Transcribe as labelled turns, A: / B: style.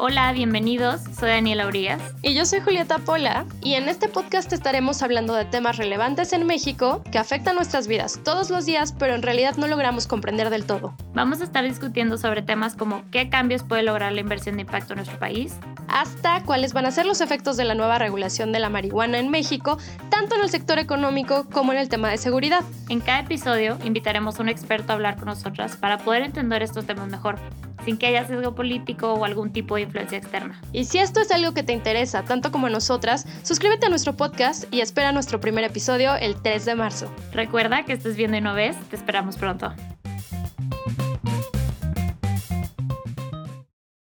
A: Hola, bienvenidos. Soy Daniela Urias.
B: Y yo soy Julieta Pola. Y en este podcast estaremos hablando de temas relevantes en México que afectan nuestras vidas todos los días, pero en realidad no logramos comprender del todo.
A: Vamos a estar discutiendo sobre temas como qué cambios puede lograr la inversión de impacto en nuestro país,
B: hasta cuáles van a ser los efectos de la nueva regulación de la marihuana en México, tanto en el sector económico como en el tema de seguridad.
A: En cada episodio invitaremos a un experto a hablar con nosotras para poder entender estos temas mejor sin que haya sesgo político o algún tipo de influencia externa.
B: Y si esto es algo que te interesa, tanto como a nosotras, suscríbete a nuestro podcast y espera nuestro primer episodio el 3 de marzo.
A: Recuerda que estés viendo y no ves, te esperamos pronto.